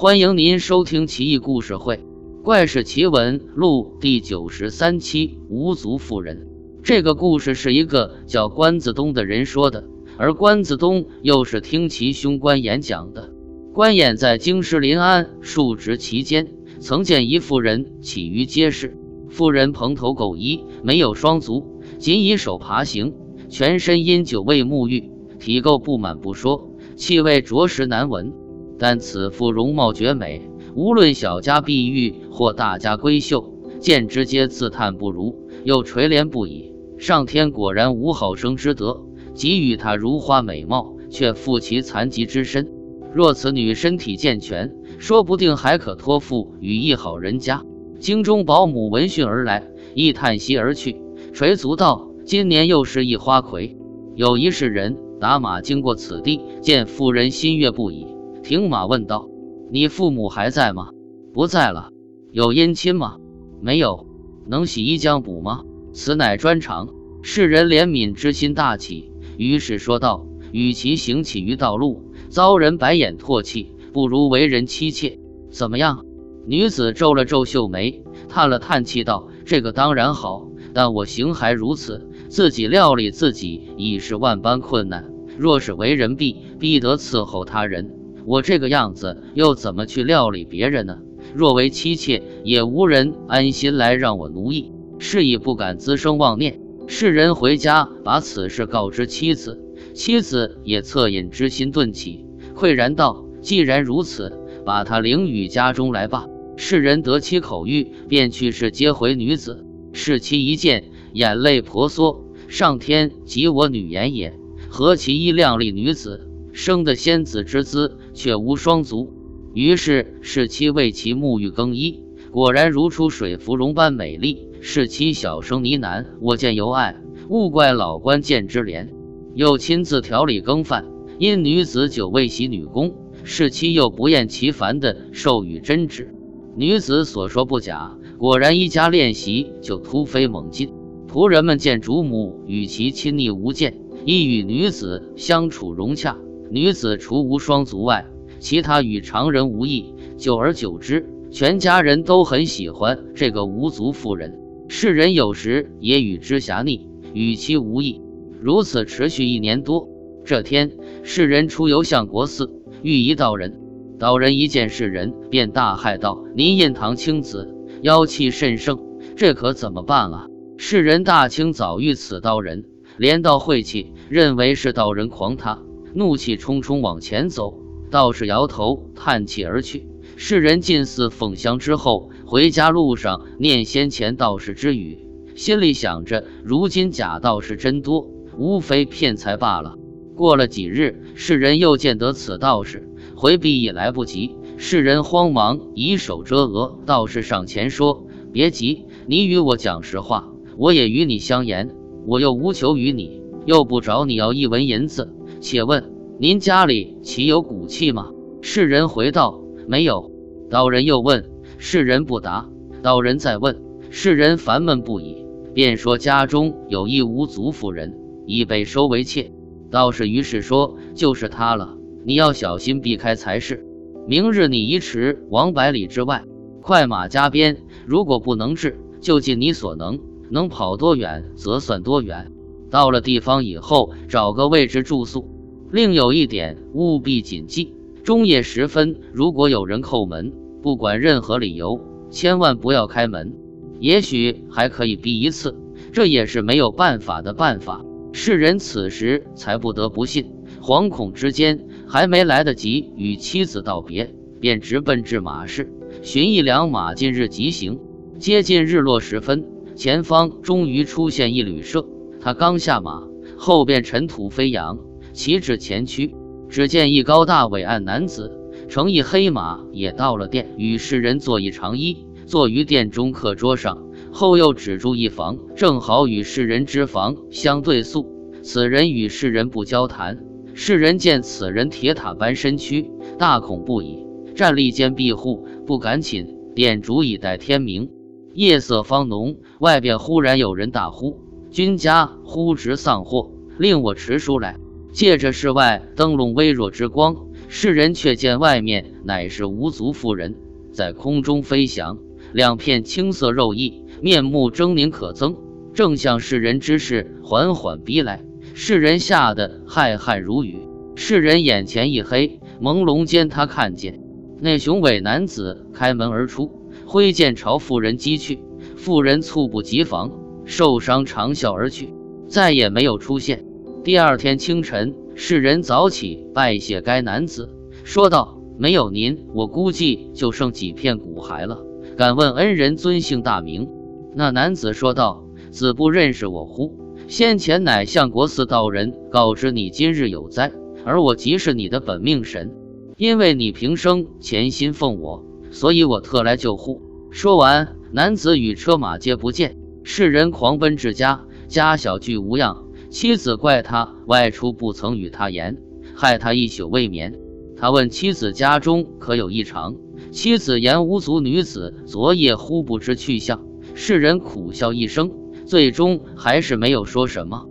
欢迎您收听《奇异故事会·怪事奇闻录》第九十三期《无足妇人》。这个故事是一个叫关子东的人说的，而关子东又是听其兄关衍讲的。关衍在京师临安述职期间，曾见一妇人起于街市，妇人蓬头垢衣，没有双足，仅以手爬行，全身因酒味沐浴，体垢布满不说，气味着实难闻。但此妇容貌绝美，无论小家碧玉或大家闺秀，见之皆自叹不如，又垂怜不已。上天果然无好生之德，给予她如花美貌，却负其残疾之身。若此女身体健全，说不定还可托付与一好人家。京中保姆闻讯而来，亦叹息而去，垂足道：“今年又是一花魁。”有一世人打马经过此地，见妇人心悦不已。停马问道：“你父母还在吗？”“不在了。”“有姻亲吗？”“没有。”“能洗衣浆补吗？”“此乃专长。”世人怜悯之心大起，于是说道：“与其行乞于道路，遭人白眼唾弃，不如为人妻妾。怎么样？”女子皱了皱秀眉，叹了叹气道：“这个当然好，但我行还如此，自己料理自己已是万般困难。若是为人婢，必得伺候他人。”我这个样子又怎么去料理别人呢？若为妻妾，也无人安心来让我奴役，是以不敢滋生妄念。世人回家把此事告知妻子，妻子也恻隐之心顿起，喟然道：“既然如此，把他领与家中来吧。”世人得其口谕，便去世接回女子。世妻一见，眼泪婆娑：“上天及我女颜也，何其一靓丽女子！”生的仙子之姿，却无双足。于是侍妻为其沐浴更衣，果然如出水芙蓉般美丽。侍妻小声呢喃：“我见犹爱，勿怪老官见之怜。”又亲自调理羹饭。因女子久未洗女工，侍妻又不厌其烦地授予针指。女子所说不假，果然一家练习就突飞猛进。仆人们见主母与其亲昵无间，亦与女子相处融洽。女子除无双足外，其他与常人无异。久而久之，全家人都很喜欢这个无足妇人。世人有时也与之狭逆，与其无异。如此持续一年多。这天，世人出游相国寺，遇一道人。道人一见世人，便大骇道：“您印堂青紫，妖气甚盛，这可怎么办啊？”世人大清早遇此道人，连道晦气，认为是道人狂他。怒气冲冲往前走，道士摇头叹气而去。世人进寺奉香之后，回家路上念先前道士之语，心里想着：如今假道士真多，无非骗财罢了。过了几日，世人又见得此道士，回避已来不及。世人慌忙以手遮额，道士上前说：“别急，你与我讲实话，我也与你相言。我又无求于你，又不找你要一文银子。”且问您家里岂有骨气吗？世人回道：“没有。”道人又问，世人不答。道人再问，世人烦闷不已，便说家中有一无足妇人，已被收为妾。道士于是说：“就是她了，你要小心避开才是。明日你移池往百里之外，快马加鞭。如果不能治，就尽你所能，能跑多远则算多远。”到了地方以后，找个位置住宿。另有一点，务必谨记：中夜时分，如果有人叩门，不管任何理由，千万不要开门。也许还可以逼一次，这也是没有办法的办法。世人此时才不得不信。惶恐之间，还没来得及与妻子道别，便直奔至马市，寻一辆马，近日急行。接近日落时分，前方终于出现一旅社。他刚下马，后边尘土飞扬，骑至前驱，只见一高大伟岸男子乘一黑马也到了店，与世人坐一长揖，坐于店中客桌上。后又止住一房，正好与世人之房相对宿。此人与世人不交谈。世人见此人铁塔般身躯，大恐不已，站立间庇护，不敢寝。店主以待天明，夜色方浓，外边忽然有人大呼。君家忽值丧祸，令我持书来。借着室外灯笼微弱之光，世人却见外面乃是无足妇人，在空中飞翔，两片青色肉翼，面目狰狞可憎，正向世人之势缓缓逼来。世人吓得骇骇如雨，世人眼前一黑，朦胧间他看见那雄伟男子开门而出，挥剑朝妇人击去，妇人猝不及防，受伤长啸而去，再也没有出现。第二天清晨，世人早起拜谢该男子，说道：“没有您，我估计就剩几片骨骸了。敢问恩人尊姓大名？”那男子说道：“子不认识我乎？先前乃相国寺道人告知你今日有灾，而我即是你的本命神，因为你平生潜心奉我，所以我特来救护。”说完，男子与车马皆不见，世人狂奔至家，家小俱无恙。妻子怪他外出不曾与他言，害他一宿未眠。他问妻子家中可有异常，妻子言无足女子昨夜忽不知去向。世人苦笑一声，最终还是没有说什么。